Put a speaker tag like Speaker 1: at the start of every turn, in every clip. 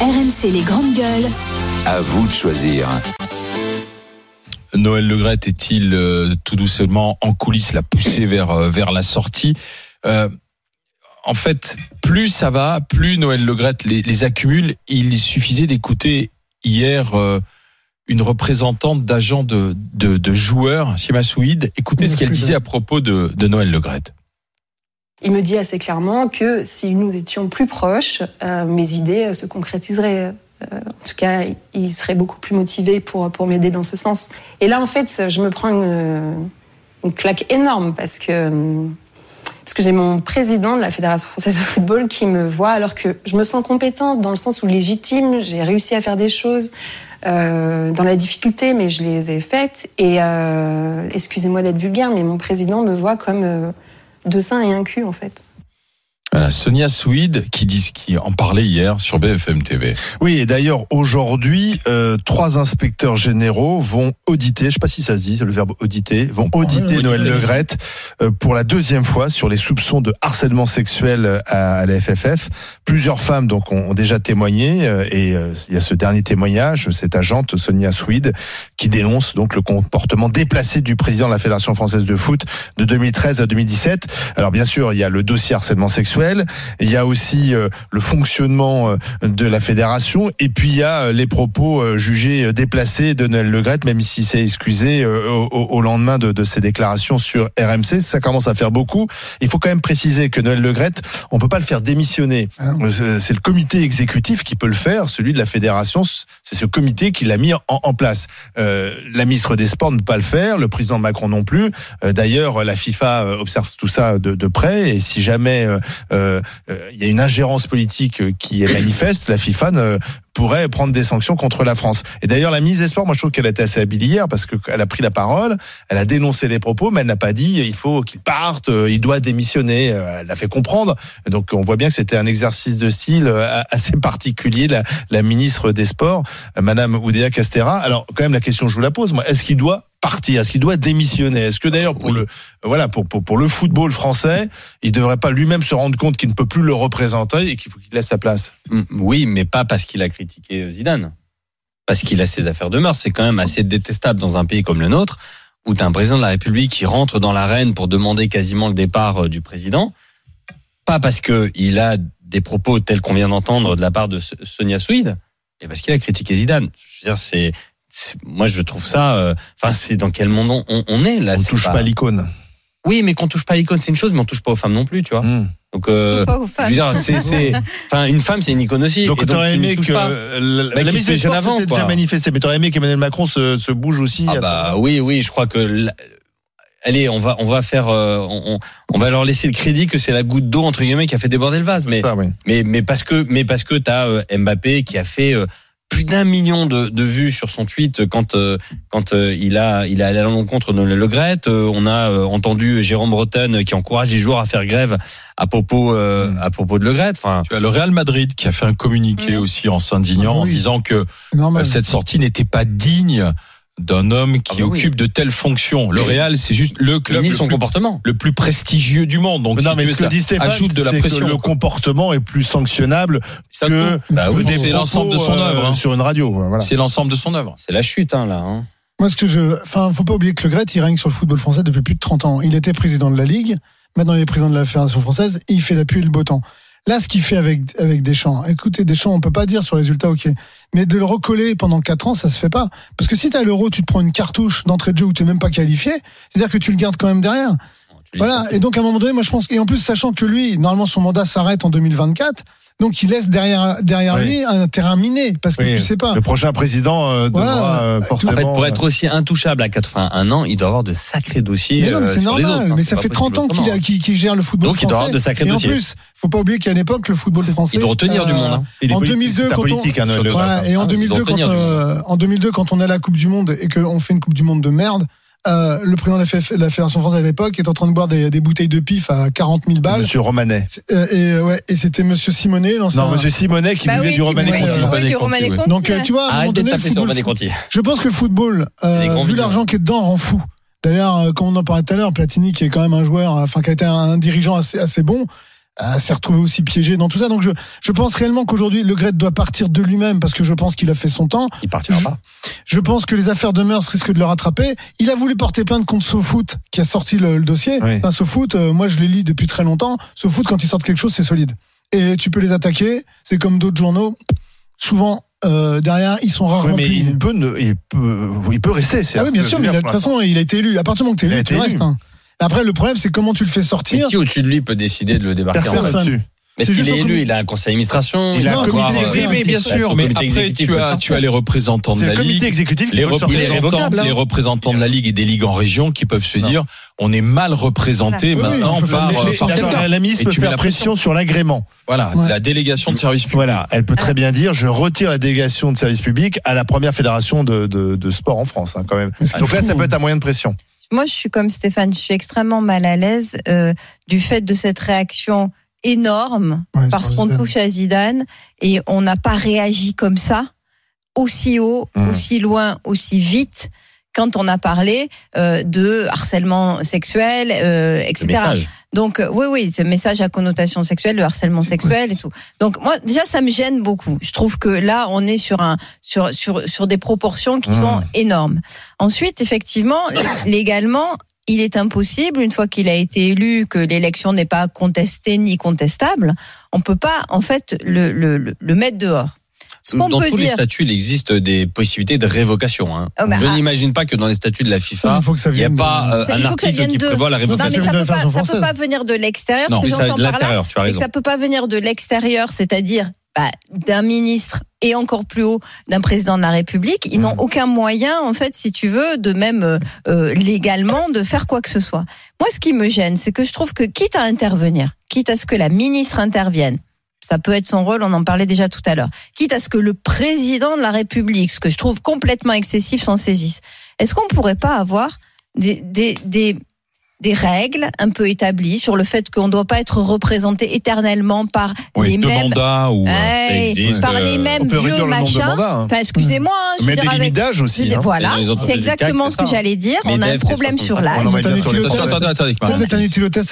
Speaker 1: RMC les grandes gueules.
Speaker 2: À vous de choisir.
Speaker 3: Noël Legrette est-il euh, tout doucement en coulisses la pousser vers euh, vers la sortie? Euh, En fait, plus ça va, plus Noël Legrette les, les accumule. Il suffisait d'écouter hier euh, une représentante d'agents de, de, de joueurs, Sima Souid. Écoutez ce qu'elle disait à propos de, de Noël Legrette.
Speaker 4: Il me dit assez clairement que si nous étions plus proches, euh, mes idées euh, se concrétiseraient. Euh, en tout cas, il serait beaucoup plus motivé pour, pour m'aider dans ce sens. Et là, en fait, je me prends une, claque énorme parce que, parce que j'ai mon président de la Fédération française de football qui me voit alors que je me sens compétente dans le sens où légitime, j'ai réussi à faire des choses dans la difficulté, mais je les ai faites. Et excusez-moi d'être vulgaire, mais mon président me voit comme deux seins et un cul, en fait.
Speaker 3: Voilà, Sonia Souid qui, dit, qui en parlait hier sur BFM TV.
Speaker 5: Oui, et d'ailleurs, aujourd'hui, euh, trois inspecteurs généraux vont auditer, je ne sais pas si ça se dit, c'est le verbe auditer, vont auditer
Speaker 3: oui,
Speaker 5: Noël
Speaker 3: oui.
Speaker 5: Legrette euh, pour la deuxième fois sur les soupçons de harcèlement sexuel à, à la FFF. Plusieurs femmes donc ont, ont déjà témoigné euh, et euh, il y a ce dernier témoignage, cette agente Sonia Swede qui dénonce donc le comportement déplacé du président de la Fédération française de foot de 2013 à 2017. Alors bien sûr, il y a le dossier harcèlement sexuel, il y a aussi euh, le fonctionnement euh, de la fédération et puis il y a euh, les propos jugés déplacés de Noël Legrette, même s'il s'est excusé au, au lendemain de, de ses déclarations sur RMC. Ça commence à faire beaucoup. Il faut quand même préciser que Noël Legrette, on peut pas le faire démissionner. Euh, C'est le comité exécutif qui peut le faire, celui de la fédération. C'est ce comité qui l'a mis en, en place. Euh, la ministre des Sports ne peut pas le faire, le président Macron non plus. Euh, D'ailleurs, la FIFA observe tout ça de, de près et si jamais il y a une ingérence politique euh, qui est manifeste, la FIFA pourrait prendre des sanctions contre la France. Et d'ailleurs, la ministre des Sports, moi je trouve qu'elle a été assez habile hier parce qu'elle a pris la parole, elle a dénoncé les propos, mais elle n'a pas dit il faut qu'il parte, euh, il doit démissionner. Euh, Elle l'a fait comprendre. Donc on voit bien que c'était un exercice de style euh, assez particulier, la, la ministre des Sports, Madame Oudéa Castera. Alors quand même la question je vous la pose, moi, est-ce qu'il doit partir? Est-ce qu'il doit démissionner? Est-ce que d'ailleurs pour le voilà pour, pour pour le football français, il devrait pas lui-même se rendre compte qu'il ne peut plus le représenter et qu'il faut qu'il laisse sa place?
Speaker 6: Mm, Oui, mais pas parce qu'il a critiqué Zidane. Parce qu'il a ses affaires de mœurs. C'est quand même assez détestable dans un pays comme le nôtre, où tu as un président de la République qui rentre dans l'arène pour demander quasiment le départ euh, du président. Pas parce qu'il a des propos tels qu'on vient d'entendre de la part de Sonia Souid, et parce qu'il a critiqué Zidane. Je veux dire, c'est. Moi, je trouve ça. euh, Enfin, c'est dans quel monde on, est là
Speaker 5: On touche pas, l'icône.
Speaker 6: Oui, mais qu'on touche pas à l'icône, c'est une chose, mais on touche pas aux femmes non plus, tu vois.
Speaker 5: Hmm.
Speaker 6: Donc, euh,
Speaker 7: Pas aux
Speaker 6: je
Speaker 7: femmes.
Speaker 6: veux dire, c'est, c'est, enfin, une femme, c'est une icône aussi.
Speaker 5: Donc
Speaker 6: Et
Speaker 5: tu aurais
Speaker 6: tu ne
Speaker 5: aimé que
Speaker 6: pas.
Speaker 5: euh, la,
Speaker 6: Bah,
Speaker 5: la
Speaker 6: qu'il
Speaker 5: ministre
Speaker 6: se
Speaker 5: des Sports
Speaker 6: positionne avant,
Speaker 5: déjà manifesté, mais tu aurais aimé qu'Emmanuel Macron se, se bouge aussi.
Speaker 6: Ah bah oui, oui, je crois que la- allez, on va on va faire euh, on, on- on va leur laisser le crédit que c'est la goutte d'eau entre guillemets qui a fait déborder le vase, mais
Speaker 5: Ça, oui.
Speaker 6: mais mais parce que mais parce que t'as euh, Mbappé qui a fait euh, plus d'un million de, de vues sur son tweet quand euh, quand euh, il a il a allé à l'encontre de Le Gret. Euh, on a euh, entendu Jérôme Breton qui encourage les joueurs à faire grève à propos euh, à propos de Le Gret. Enfin,
Speaker 3: Tu as le Real Madrid qui a fait un communiqué
Speaker 7: Mhm.
Speaker 3: aussi en s'indignant
Speaker 8: Ah
Speaker 3: en disant que euh, cette sortie n'était pas digne d'un homme qui
Speaker 6: Ah bah oui.
Speaker 3: occupe de telles fonctions. Le Real, c'est juste le club
Speaker 6: ni
Speaker 3: le
Speaker 6: son
Speaker 3: plus,
Speaker 6: comportement.
Speaker 3: le plus prestigieux du monde. Donc,
Speaker 5: Mais
Speaker 3: si
Speaker 5: non, mais ce que
Speaker 3: ça
Speaker 5: dit Stéphane,
Speaker 3: ajoute de la
Speaker 5: c'est que
Speaker 3: pression.
Speaker 5: le comportement est plus sanctionnable
Speaker 3: Ça
Speaker 5: que.
Speaker 3: Bah oui,
Speaker 5: que des
Speaker 3: c'est l'ensemble de son
Speaker 5: euh,
Speaker 3: œuvre. hein.
Speaker 5: sur une radio. Voilà.
Speaker 3: C'est l'ensemble de son œuvre.
Speaker 6: C'est la chute hein, là. Hein.
Speaker 8: Moi, ce que je, enfin, faut pas oublier que Le Gret, il règne sur le football français depuis plus de 30 ans. Il était président de la Ligue. Maintenant, il est président de la Fédération française. Et il fait la pluie et le beau temps. Là, ce qu'il fait avec, avec Deschamps, écoutez, Deschamps, on peut pas dire sur le résultat, ok. Mais de le recoller pendant 4 ans, ça se fait pas. Parce que si t'as l'euro, tu te prends une cartouche d'entrée de jeu où t'es même pas qualifié, c'est-à-dire que tu le gardes quand même derrière.
Speaker 6: Tu
Speaker 8: Voilà. Et donc, à un moment donné, moi, je pense, et en plus, sachant que lui, normalement, son mandat s'arrête en 2024. Donc, il laisse derrière, derrière
Speaker 5: Oui.
Speaker 8: lui un terrain miné. Parce que
Speaker 5: Oui.
Speaker 8: tu sais pas.
Speaker 5: Le prochain président euh, devra
Speaker 8: Voilà.
Speaker 5: euh,
Speaker 8: En
Speaker 6: En fait, pour
Speaker 5: euh,
Speaker 6: être aussi intouchable à 81 ans, il doit avoir de sacrés dossiers.
Speaker 8: Mais non, mais
Speaker 6: euh,
Speaker 8: c'est normal.
Speaker 6: autres, hein.
Speaker 8: mais ça fait 30 ans
Speaker 6: possible
Speaker 8: qu'il a- gère le football
Speaker 6: Donc, il doit
Speaker 8: français.
Speaker 6: avoir de sacrés
Speaker 8: Et en
Speaker 6: dossiers.
Speaker 8: plus, faut pas oublier qu'à l'époque, le football français.
Speaker 6: Il doit retenir du monde. hein.
Speaker 8: en
Speaker 5: politique,
Speaker 8: 2002,
Speaker 5: c'est un
Speaker 8: quand on-
Speaker 5: hein.
Speaker 8: Ouais, et en
Speaker 6: Ah,
Speaker 8: 2002,
Speaker 6: ils doivent
Speaker 8: quand,
Speaker 6: tenir du
Speaker 8: euh, en 2002, quand on à la Coupe du Monde et qu'on fait une Coupe du Monde de merde, euh, le président de la, FF la Fédération française à l'époque est en train de boire des, des bouteilles de pif à 40 000 balles.
Speaker 5: Monsieur Romanet.
Speaker 8: Euh, et, euh, ouais, et c'était Monsieur Simonet, l'ancien.
Speaker 5: Non, Monsieur Simonet qui
Speaker 7: Bah
Speaker 5: buvait
Speaker 7: oui,
Speaker 5: du Romanet Conti.
Speaker 7: Oui, du
Speaker 8: Donc, euh, tu vois, à un moment donné, le football, je pense que le football, euh, vu l'argent qui est dedans, rend fou. D'ailleurs, euh, comme on en parlait tout à l'heure, Platini, qui est quand même un joueur, enfin, qui a été un dirigeant assez, assez bon, s'est retrouvé aussi piégé dans tout ça. Donc je, je pense réellement qu'aujourd'hui, Le Gret doit partir de lui-même parce que je pense qu'il a fait son temps.
Speaker 6: Il partira
Speaker 8: Je-
Speaker 6: pas.
Speaker 8: Je pense que les affaires de mœurs risquent de le rattraper. Il a voulu porter plainte contre SoFoot, qui a sorti le, le dossier.
Speaker 5: Oui.
Speaker 8: Enfin, SoFoot, euh, moi je les lis depuis très longtemps. SoFoot, quand ils sortent quelque chose, c'est solide. Et tu peux les attaquer. C'est comme d'autres journaux. Souvent, euh, derrière, ils sont
Speaker 5: Oui,
Speaker 8: rarement
Speaker 5: mais
Speaker 8: punis.
Speaker 5: il peut, ne- il peut, il peut rester. c'est-
Speaker 8: Ah oui, bien sûr, mais de toute façon, il a été élu. À partir du moment que tu es élu, tu restes. hein. Après, le problème, c'est comment tu le fais
Speaker 6: Mais
Speaker 8: sortir.
Speaker 6: qui au-dessus de lui peut décider de le débarquer
Speaker 5: Personne.
Speaker 6: Mais s'il est élu, il a un conseil d'administration.
Speaker 5: Il a
Speaker 8: un comité exécutif.
Speaker 3: Oui, mais bien sûr, mais après tu as,
Speaker 6: le
Speaker 3: tu as les représentants de la
Speaker 5: le comité
Speaker 3: ligue.
Speaker 5: exécutif
Speaker 3: Les représentants, les représentants de la Ligue et des ligues en région qui peuvent se dire on est mal représenté
Speaker 8: Voilà.
Speaker 3: Maintenant
Speaker 8: oui,
Speaker 3: par, euh, par.
Speaker 5: La ministre
Speaker 3: Et
Speaker 5: peut faire
Speaker 3: la
Speaker 5: pression sur l'agrément.
Speaker 3: Voilà,
Speaker 8: Ouais.
Speaker 3: la délégation de service public.
Speaker 5: Voilà, elle peut très bien dire je retire la délégation de service public à la première fédération de, de, de sport en France, hein, quand même. Donc là, ça peut être un moyen de pression.
Speaker 1: Moi, je suis comme Stéphane, je suis extrêmement mal à l'aise euh, du fait de cette réaction énorme
Speaker 8: Ouais,
Speaker 1: parce qu'on
Speaker 8: Zidane.
Speaker 1: touche à Zidane et on n'a pas réagi comme ça, aussi haut,
Speaker 5: Mmh.
Speaker 1: aussi loin, aussi vite quand on a parlé euh, de harcèlement sexuel, euh, etc. Donc euh, oui, oui, ce message à connotation sexuelle, le harcèlement sexuel et tout. Donc moi, déjà, ça me gêne beaucoup. Je trouve que là, on est sur un sur sur sur des proportions qui
Speaker 5: Mmh.
Speaker 1: sont énormes. Ensuite, effectivement, légalement. Il est impossible, une fois qu'il a été élu, que l'élection n'est pas contestée ni contestable, on peut pas en fait le, le, le- le mettre dehors. Ce
Speaker 6: Dans
Speaker 1: peut
Speaker 6: tous les statuts, il existe des possibilités de révocation. hein.
Speaker 1: Oh, bah,
Speaker 6: Je
Speaker 1: ah.
Speaker 6: n'imagine pas que dans les statuts de la FIFA,
Speaker 8: Il
Speaker 6: n'y a pas euh, un article qui
Speaker 1: de-
Speaker 6: prévoit la
Speaker 1: non,
Speaker 8: ça
Speaker 1: mais
Speaker 6: révocation.
Speaker 1: ça
Speaker 8: de
Speaker 1: peut,
Speaker 8: la
Speaker 1: pas,
Speaker 8: Fédération
Speaker 1: ça peut
Speaker 8: française.
Speaker 1: pas venir de l'extérieur.
Speaker 3: Non,
Speaker 1: Ce que
Speaker 6: Oui, ça,
Speaker 1: j'entends
Speaker 6: de l'intérieur, tu as
Speaker 1: Et
Speaker 6: raison.
Speaker 1: ça peut pas venir de l'extérieur, c'est-à-dire bah, d'un ministre et encore plus haut d'un président de la République. Ils n'ont
Speaker 5: Mhm.
Speaker 1: aucun moyen, en fait, si tu veux, de même euh, euh, légalement de faire quoi que ce soit. Moi, ce qui me gêne, c'est que je trouve que quitte à intervenir, quitte à ce que la ministre intervienne. Ça peut être son rôle, on en parlait déjà tout à l'heure. Quitte à ce que le président de la République, ce que je trouve complètement excessif, s'en saisisse. Est-ce qu'on pourrait pas avoir des, des règles un peu établies sur le fait qu'on ne doit pas être représenté éternellement par
Speaker 3: Oui,
Speaker 1: les mêmes,
Speaker 3: mandats ou. euh,
Speaker 1: Ouais,
Speaker 6: ça existe,
Speaker 1: par
Speaker 6: euh,
Speaker 1: les mêmes
Speaker 5: On peut
Speaker 1: vieux machins.
Speaker 5: hein.
Speaker 1: Enfin, excusez-moi, hein, je veux
Speaker 5: Mais des
Speaker 1: dire avec-
Speaker 5: aussi. hein.
Speaker 1: voilà, c'est exactement ce que j'allais dire. On a un problème sur
Speaker 6: 60.
Speaker 1: l'âge.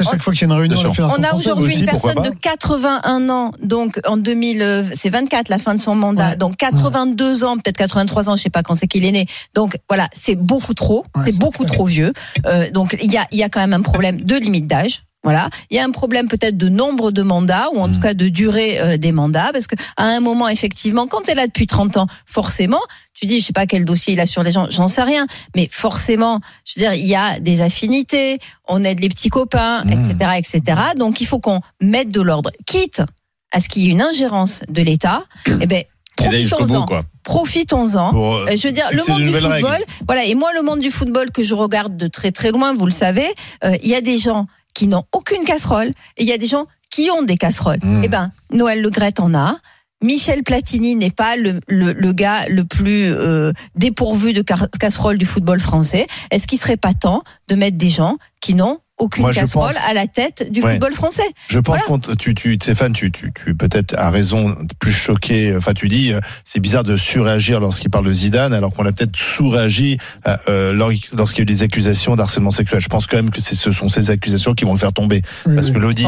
Speaker 8: À chaque fois qu'il y a une réunion
Speaker 1: On a aujourd'hui une personne de 81 ans, donc en 2000, euh, c'est 24 la fin de son mandat, donc 82 ans, peut-être 83 ans, je sais pas quand c'est qu'il est né. Donc voilà, c'est beaucoup trop, c'est beaucoup trop vieux. Euh, donc il y a, il y a quand même un problème de limite d'âge. Voilà, il y a un problème peut-être de nombre de mandats ou en tout cas de durée euh, des mandats parce que à un moment effectivement quand tu es là depuis 30 ans, forcément, tu dis je sais pas quel dossier il a sur les gens, j'en sais rien, mais forcément, je veux dire il y a des affinités, on aide les petits copains,
Speaker 5: Mmh.
Speaker 1: etc., etc. Donc il faut qu'on mette de l'ordre, quitte à ce qu'il y ait une ingérence de l'État. Eh ben Profitons-en. Profitons-en.
Speaker 5: Euh,
Speaker 1: Je veux dire, le monde du football,
Speaker 5: règles.
Speaker 1: voilà. Et moi, le monde du football que je regarde de très très loin, vous le savez, euh, il y a des gens qui n'ont aucune casserole et il y a des gens qui ont des casseroles.
Speaker 5: Mmh.
Speaker 1: Eh ben, Noël Le Gret en a. Michel Platini n'est pas le, le, le gars le plus euh, dépourvu de casserole du football français. Est-ce qu'il serait pas temps de mettre des gens qui n'ont aucune
Speaker 5: Moi,
Speaker 1: casserole
Speaker 5: pense-
Speaker 1: à la tête du
Speaker 5: Ouais.
Speaker 1: football français
Speaker 5: Je pense
Speaker 1: Voilà.
Speaker 5: qu'on tu tu Stéphane tu tu, tu peut-être as raison plus choqué enfin tu dis euh, c'est bizarre de surréagir lorsqu'il parle de Zidane alors qu'on a peut-être sous-réagi euh, euh, lors- lorsqu'il y a eu des accusations d'harcèlement sexuel. Je pense quand même que ce sont ces accusations qui vont le faire tomber
Speaker 8: Oui,
Speaker 5: parce
Speaker 8: oui.
Speaker 5: que l'audit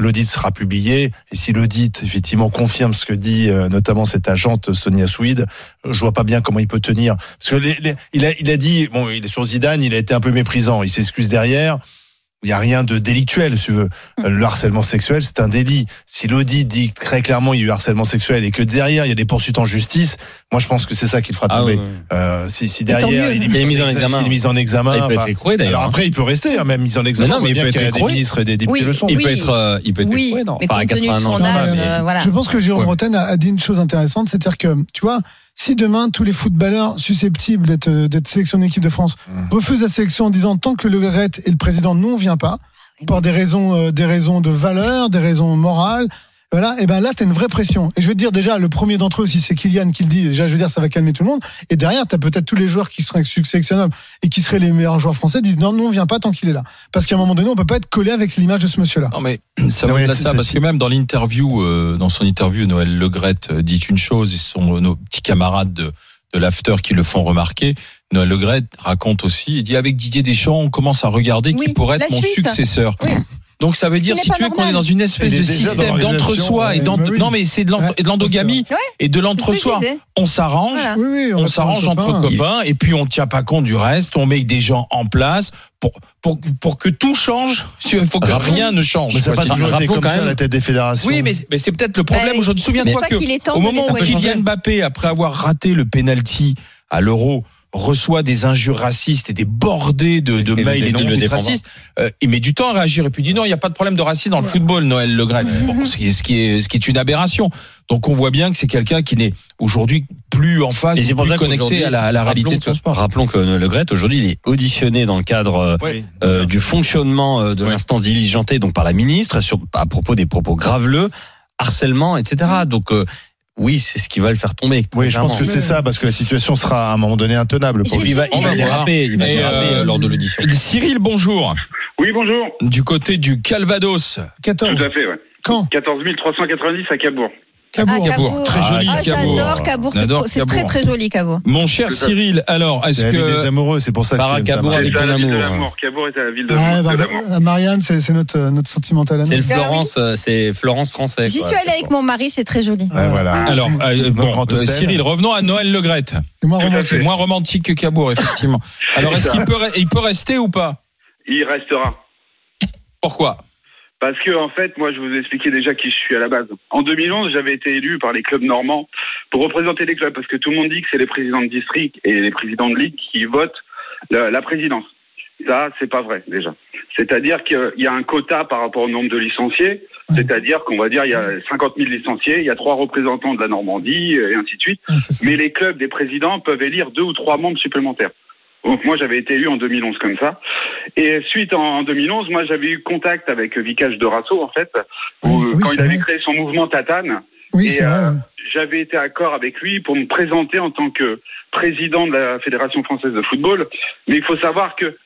Speaker 5: l'audit sera publié et si l'audit effectivement confirme ce que dit euh, notamment cette agente Sonia Swede, je vois pas bien comment il peut tenir parce que les- les- il a il a dit bon il est sur Zidane, il a été un peu méprisant, il s'excuse derrière. Il n'y a rien de délictuel, si tu veux.
Speaker 1: Mm.
Speaker 5: Euh, Le harcèlement sexuel, c'est un délit. Si l'audit dit très clairement il y a eu harcèlement sexuel et que derrière il y a des poursuites en justice, moi je pense que c'est ça qui le fera
Speaker 6: Ah,
Speaker 5: tomber.
Speaker 6: ouais.
Speaker 5: Euh, si, derrière il
Speaker 6: Il est mis en
Speaker 5: exa-
Speaker 6: examen.
Speaker 5: s'il est mis en examen,
Speaker 6: Ah, il peut
Speaker 5: bah,
Speaker 6: être écroué d'ailleurs.
Speaker 5: alors
Speaker 6: hein.
Speaker 5: après il peut rester, hein, même mis en examen.
Speaker 6: Mais non, il
Speaker 5: bien
Speaker 6: peut
Speaker 5: qu'il y a
Speaker 6: être
Speaker 5: des
Speaker 6: écroué.
Speaker 5: ministres et des députés
Speaker 1: Oui,
Speaker 5: le sont.
Speaker 6: Il
Speaker 1: oui.
Speaker 6: peut être, euh, il peut être
Speaker 1: Oui,
Speaker 6: écroué, non
Speaker 1: mais
Speaker 6: Enfin, à
Speaker 1: compte tenu de
Speaker 6: 80
Speaker 1: son
Speaker 6: ans.
Speaker 8: Non,
Speaker 1: âge,
Speaker 8: mais-
Speaker 1: euh, voilà.
Speaker 8: Je pense que Jérôme. Roten a dit une chose intéressante, c'est-à-dire que, tu vois, si demain tous les footballeurs susceptibles d'être euh, d'être sélectionnés équipe de France
Speaker 5: Mhm.
Speaker 8: refusent la sélection en disant tant que le Gret et le président nous on vient pas, pour des raisons euh, des raisons de valeur, des raisons morales. Voilà, et ben là, t'as une vraie pression. Et je vais te dire déjà, le premier d'entre eux, si c'est Kylian qui le dit, déjà, je veux dire, ça va calmer tout le monde. Et derrière, t'as peut-être tous les joueurs qui seraient sélectionnables et qui seraient les meilleurs joueurs français, disent non, nous, on vient pas tant qu'il est là. Parce qu'à un moment donné, on peut pas être collé avec l'image de ce monsieur-là.
Speaker 3: Non mais ça
Speaker 5: Non,
Speaker 3: va au-delà ça parce que même dans l'interview, euh, dans son interview, Noël Legrette euh, dit une chose et ce sont nos petits camarades de, de l'after qui le font remarquer. Noël Legrette raconte aussi, il dit avec Didier Deschamps, on commence à regarder
Speaker 1: Oui,
Speaker 3: qui pourrait être mon
Speaker 1: suite.
Speaker 3: successeur.
Speaker 1: Oui.
Speaker 3: Donc ça veut dire, si tu veux, qu'on est dans une espèce de système d'entre-soi et
Speaker 8: bah
Speaker 3: non mais c'est de l'endogamie et de l'entre-soi. On s'arrange. On s'arrange entre
Speaker 8: copains.
Speaker 3: et puis on ne tient pas compte du reste. On met des gens en place pour pour pour que tout change. Il faut que rien ne change.
Speaker 5: Mais ça n'a pas toujours été comme ça à la tête des fédérations.
Speaker 3: Oui, mais, mais c'est peut-être le problème aujourd'hui.
Speaker 1: C'est
Speaker 3: Souviens-toi que au moment où. Kylian Mbappé, après avoir raté le penalty à l'Euro, reçoit des injures racistes et des bordées de, de
Speaker 6: Et
Speaker 3: mails et de tweets racistes, euh, il met du temps à réagir et puis il dit non, il n'y a pas de problème de racisme dans le football, Noël Le. Bon, ce qui est, ce qui est, ce qui est une aberration. Donc on voit bien que c'est quelqu'un qui n'est aujourd'hui plus en phase,
Speaker 6: Et c'est
Speaker 3: ou
Speaker 6: pour
Speaker 3: plus
Speaker 6: ça
Speaker 3: connecté à la, à la réalité
Speaker 6: rappelons
Speaker 3: de
Speaker 6: que-
Speaker 3: sport.
Speaker 6: Rappelons que Le Gret, aujourd'hui, il est auditionné dans le cadre euh,
Speaker 3: Oui.
Speaker 6: euh, du fonctionnement euh, de
Speaker 3: Oui.
Speaker 6: l'instance diligentée, donc par la ministre, sur, à propos des propos graveleux, harcèlement, etc. Donc, euh, oui, c'est ce qui va le faire tomber.
Speaker 5: Oui, je pense que c'est ça, parce que la situation sera à un moment donné intenable pour lui.
Speaker 6: Il va, il
Speaker 3: va
Speaker 6: déraper, il va déraper,
Speaker 3: euh,
Speaker 6: euh, lors de l'audition.
Speaker 3: Cyril, bonjour.
Speaker 7: Oui, bonjour.
Speaker 3: Du côté du Calvados.
Speaker 8: 14.
Speaker 7: Tout à fait, ouais.
Speaker 8: Quand?
Speaker 7: 14 390 à Cabourg.
Speaker 8: Cabourg.
Speaker 1: Ah.
Speaker 3: Très joli,
Speaker 1: Ah,
Speaker 3: Cabourg.
Speaker 1: j'adore Cabourg.
Speaker 3: On
Speaker 1: C'est très très joli Cabourg.
Speaker 3: Mon cher. Cyril, alors, est-ce
Speaker 5: ville des
Speaker 3: que
Speaker 5: amoureux, c'est pour ça que Marie.
Speaker 6: avec ton
Speaker 7: la ville de
Speaker 6: amour.
Speaker 7: l'amour. Cabourg est la ville de,
Speaker 8: bah,
Speaker 7: l'amour.
Speaker 8: bah, Marianne, c'est notre, euh, notre sentimental à
Speaker 6: C'est le Florence, euh, c'est Florence français.
Speaker 1: J'y suis allée avec mon mari, c'est très joli.
Speaker 5: Ouais, voilà.
Speaker 3: alors euh, bon, euh. Cyril, revenons à Noël Le Graët.
Speaker 8: C'est moins romantique.
Speaker 3: C'est moins romantique que Cabourg, effectivement. Alors, est-ce qu'il peut, il peut rester ou pas?
Speaker 7: Il restera.
Speaker 3: Pourquoi?
Speaker 7: Parce que, en fait, moi, je vous ai expliqué déjà qui je suis à la base. En 2011, j'avais été élu par les clubs normands pour représenter les clubs, parce que tout le monde dit que c'est les présidents de district et les présidents de ligue qui votent la, la présidence. Ça, c'est pas vrai, déjà. C'est-à-dire qu'il y a un quota par rapport au nombre de licenciés. C'est-à-dire qu'on va dire, il y a 50 000 licenciés, il y a trois représentants de la Normandie, et ainsi de suite.
Speaker 8: Ouais.
Speaker 7: Mais les clubs des présidents peuvent élire deux ou trois membres supplémentaires. Donc moi j'avais été élu en 2011 comme ça. Et suite en, en 2011, moi j'avais eu contact avec Vicage de Rasso en fait, où,
Speaker 8: Oui, oui,
Speaker 7: quand il avait
Speaker 8: vrai.
Speaker 7: créé son mouvement Tatane.
Speaker 8: Oui,
Speaker 7: et,
Speaker 8: c'est
Speaker 7: euh. J'avais été accord avec lui pour me présenter en tant que président de la Fédération française de football. Mais il faut savoir que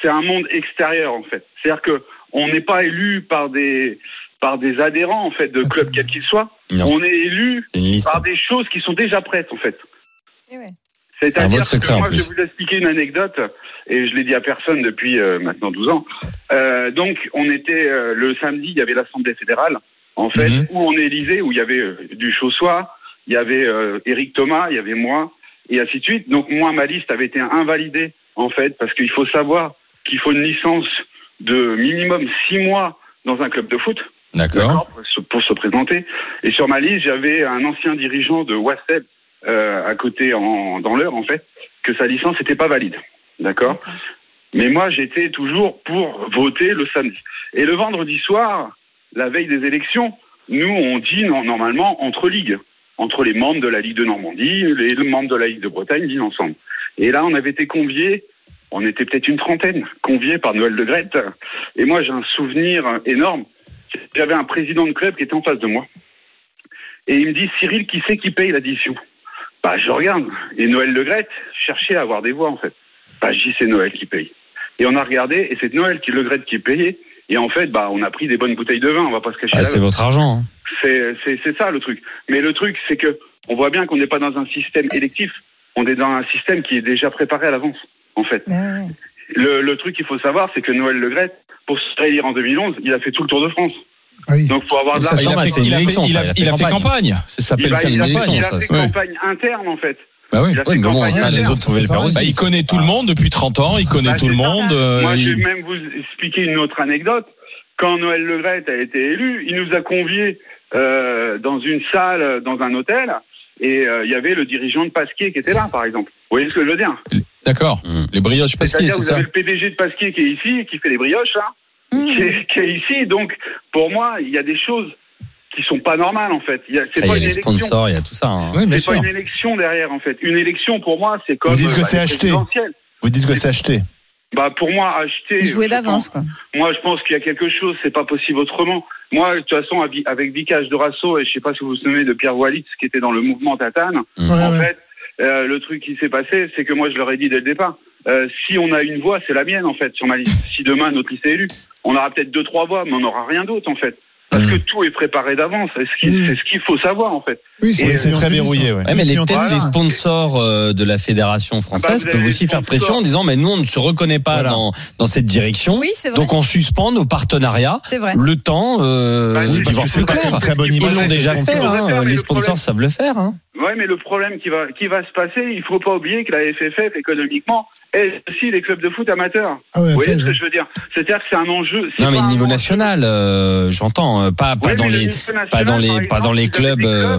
Speaker 7: c'est un monde extérieur en fait. C'est-à-dire que on n'est pas élu par des par des adhérents en fait de clubs quels qu'ils soient.
Speaker 6: Non.
Speaker 7: On est élu par des choses qui sont déjà prêtes en fait.
Speaker 1: Eh ouais.
Speaker 6: Un
Speaker 7: C'est-à-dire
Speaker 6: vote secret,
Speaker 7: que moi, je vais vous expliquer une anecdote, et je l'ai dit à personne depuis euh, maintenant 12 ans. Euh, donc, on était euh, le samedi, il y avait l'Assemblée fédérale, en fait,
Speaker 3: Mhm.
Speaker 7: où on Élysée, où il y avait du Chaussois, il y avait Éric Thomas, il y avait moi, et ainsi de suite. Donc, moi, ma liste avait été invalidée, en fait, parce qu'il faut savoir qu'il faut une licence de minimum 6 mois dans un club de foot
Speaker 3: D'accord.
Speaker 7: pour se- pour se présenter. Et sur ma liste, j'avais un ancien dirigeant de Wassel euh, à côté en, dans l'heure, en fait, que sa licence n'était pas valide. D'accord? Mais moi, j'étais toujours pour voter le samedi. Et le vendredi soir, la veille des élections, nous, on dîne en- normalement entre ligues. Entre les membres de la Ligue de Normandie, les membres de la Ligue de Bretagne dînent ensemble. Et là, on avait été conviés, on était peut-être une trentaine, conviés par Noël de Grette. Et moi, j'ai un souvenir énorme. J'avais un président de club qui était en face de moi. Et il me dit, Cyril, qui c'est qui paye l'addition? Bah, je regarde. Et Noël Le Grette cherchait à avoir des voix, en fait. Bah, je dis, c'est Noël qui paye. Et on a regardé, et c'est Noël qui Le Grette qui payait. Et en fait, bah, on a pris des bonnes bouteilles de vin, on va pas se cacher
Speaker 6: Ah, c'est votre argent. hein.
Speaker 7: c'est c'est c'est ça le truc. Mais le truc, c'est que on voit bien qu'on n'est pas dans un système électif. On est dans un système qui est déjà préparé à l'avance, en fait.
Speaker 1: Ouais.
Speaker 7: Le, le truc qu'il faut savoir, c'est que Noël Le Gret, pour se réélire en 2011, il a fait tout le Tour de France.
Speaker 8: Oui.
Speaker 7: Donc, faut avoir de
Speaker 6: Ça,
Speaker 3: il a fait, il a fait-
Speaker 6: élection,
Speaker 3: il a-
Speaker 6: ça,
Speaker 3: il a fait campagne. Ça s'appelle ça une élection.
Speaker 7: il a
Speaker 3: ça.
Speaker 7: fait
Speaker 3: Ouais.
Speaker 7: campagne interne, en fait.
Speaker 3: Bah oui.
Speaker 6: Ouais, mais bon, ça, les autres pouvaient le faire aussi.
Speaker 3: Bah, il connaît tout le monde depuis 30 ans, il connaît
Speaker 7: Bah,
Speaker 3: tout le monde. euh,
Speaker 7: Moi, je vais même vous expliquer une autre anecdote. Quand Noël Le Gret a été élu, il nous a conviés euh, dans une salle, dans un hôtel, et euh, il y avait le dirigeant de Pasquier qui était là, par exemple. Vous voyez ce que je veux dire?
Speaker 3: D'accord.
Speaker 6: Mm.
Speaker 3: Les brioches pasquier, c'est
Speaker 7: vous
Speaker 3: ça
Speaker 7: avez le PDG de Pasquier qui est ici, qui fait les brioches, là,
Speaker 1: Mmh.
Speaker 7: qui, est, qui est ici. Donc, pour moi, il y a des choses qui sont pas normales, en fait. Il y a- C'est pas
Speaker 6: il y
Speaker 7: une
Speaker 6: les
Speaker 7: élection.
Speaker 6: sponsors, il y a tout ça. hein.
Speaker 3: Oui,
Speaker 7: C'est pas une élection derrière, en fait. Une élection, pour moi, c'est comme.
Speaker 5: dites que
Speaker 7: euh,
Speaker 5: c'est
Speaker 7: les
Speaker 5: acheté. Vous dites que c'est acheté.
Speaker 7: Bah, pour moi, acheter.
Speaker 1: C'est
Speaker 7: pense-
Speaker 1: d'avance, quoi.
Speaker 7: Moi, je pense qu'il y a quelque chose, c'est pas possible autrement. Moi, de toute façon, avec- Vicage de Rasso, et je sais pas si vous vous souvenez de Pierre Walitz, qui était dans le mouvement Tatane, en
Speaker 8: ouais.
Speaker 7: fait, euh, le truc qui s'est passé, c'est que moi, je leur ai dit dès le départ, euh, si on a une voix, c'est la mienne, en fait, sur ma liste. Si demain, notre liste est élue, on aura peut-être deux, trois voix, mais on n'aura rien d'autre, en fait. Parce
Speaker 3: Mm.
Speaker 7: que tout est préparé d'avance. C'est ce qui-
Speaker 8: Mm.
Speaker 7: c'est ce qu'il faut savoir, en fait.
Speaker 8: Oui,
Speaker 5: C'est c'est très verrouillé. ouais.
Speaker 6: Ouais, mais les des sponsors euh, de la fédération française
Speaker 7: Ah bah, avez
Speaker 6: peuvent
Speaker 7: les
Speaker 6: aussi faire pression en disant mais nous on ne se reconnaît pas
Speaker 5: Voilà.
Speaker 6: dans dans cette direction.
Speaker 1: Oui, c'est vrai.
Speaker 6: Donc on suspend nos partenariats
Speaker 1: C'est vrai.
Speaker 6: le temps euh,
Speaker 7: Bah, oui,
Speaker 5: c'est pas
Speaker 6: clair.
Speaker 5: une très bonne
Speaker 6: Ils l'ont déjà fait, hein, les
Speaker 7: le
Speaker 6: sponsors
Speaker 7: problème-
Speaker 6: savent le faire. Hein.
Speaker 7: Ouais, mais le problème qui va, qui va se passer, il faut pas oublier que la FFF, économiquement, est aussi les clubs de foot amateurs.
Speaker 8: Ah ouais,
Speaker 7: Vous voyez ce que je veux dire? C'est-à-dire que c'est un enjeu.
Speaker 6: Non mais niveau national, euh, j'entends euh, pas pas
Speaker 7: Ouais,
Speaker 6: dans les
Speaker 7: national,
Speaker 6: pas dans les- pas dans les clubs, euh,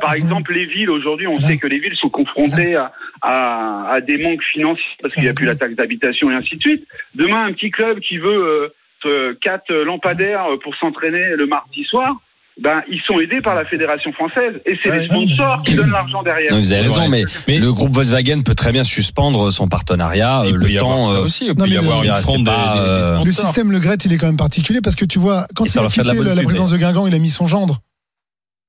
Speaker 7: Par exemple, les villes, aujourd'hui, on sait que les villes sont confrontées à, à, à des manques financiers parce qu'il n'y a plus la taxe d'habitation et ainsi de suite. Demain, un petit club qui veut euh, euh, quatre lampadaires pour s'entraîner le mardi soir, ben, ils sont aidés par la Fédération française et c'est
Speaker 5: Ouais,
Speaker 7: les sponsors qui donnent l'argent derrière.
Speaker 6: Non, vous avez raison, mais,
Speaker 3: Mais-
Speaker 6: le groupe Volkswagen peut très bien suspendre son partenariat euh,
Speaker 3: Il peut
Speaker 6: le
Speaker 3: y avoir
Speaker 6: temps.
Speaker 3: ça
Speaker 6: euh,
Speaker 3: aussi. Il
Speaker 8: non,
Speaker 3: peut y
Speaker 8: mais
Speaker 3: avoir
Speaker 6: le-
Speaker 3: une fronde des,
Speaker 6: euh.
Speaker 8: Le système Le Gret, il est quand même particulier parce que tu vois, quand
Speaker 6: Et
Speaker 8: il
Speaker 6: ça
Speaker 8: a
Speaker 6: la
Speaker 8: quitté la, la
Speaker 6: pub,
Speaker 8: présidence de Guingamp, il a mis son gendre.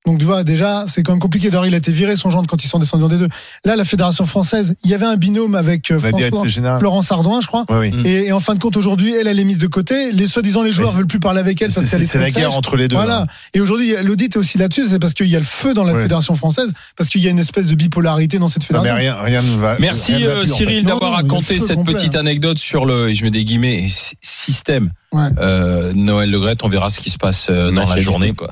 Speaker 8: Donc tu vois, déjà, c'est quand même compliqué. D'ailleurs, il a été viré son gendre quand ils sont descendus en D2. Là, la Fédération française, il y avait un binôme avec euh, François. Florence Ardouin, je crois.
Speaker 5: Oui.
Speaker 8: Et, et en fin de compte, aujourd'hui, elle, elle est mise de côté. Les soi-disant les joueurs veulent plus parler avec elle parce
Speaker 5: C'est
Speaker 8: qu'elle est
Speaker 5: c'est la guerre entre les deux.
Speaker 8: Voilà.
Speaker 5: là.
Speaker 8: Et aujourd'hui, l'audit est aussi là-dessus, c'est parce qu'il y a le feu dans la fédération française, parce qu'il y a une espèce de bipolarité dans cette
Speaker 5: Non, mais
Speaker 8: fédération.
Speaker 5: rien, rien ne va.
Speaker 3: Merci
Speaker 5: rien ne va
Speaker 3: euh,
Speaker 5: plus, en fait.
Speaker 3: Cyril d'avoir raconté cette
Speaker 8: complet,
Speaker 3: petite
Speaker 8: hein.
Speaker 3: anecdote sur le, et je mets des guillemets, sy- système
Speaker 8: Ouais.
Speaker 3: euh, Noël Le Gret. On verra ce qui se passe euh, dans la journée.
Speaker 6: quoi.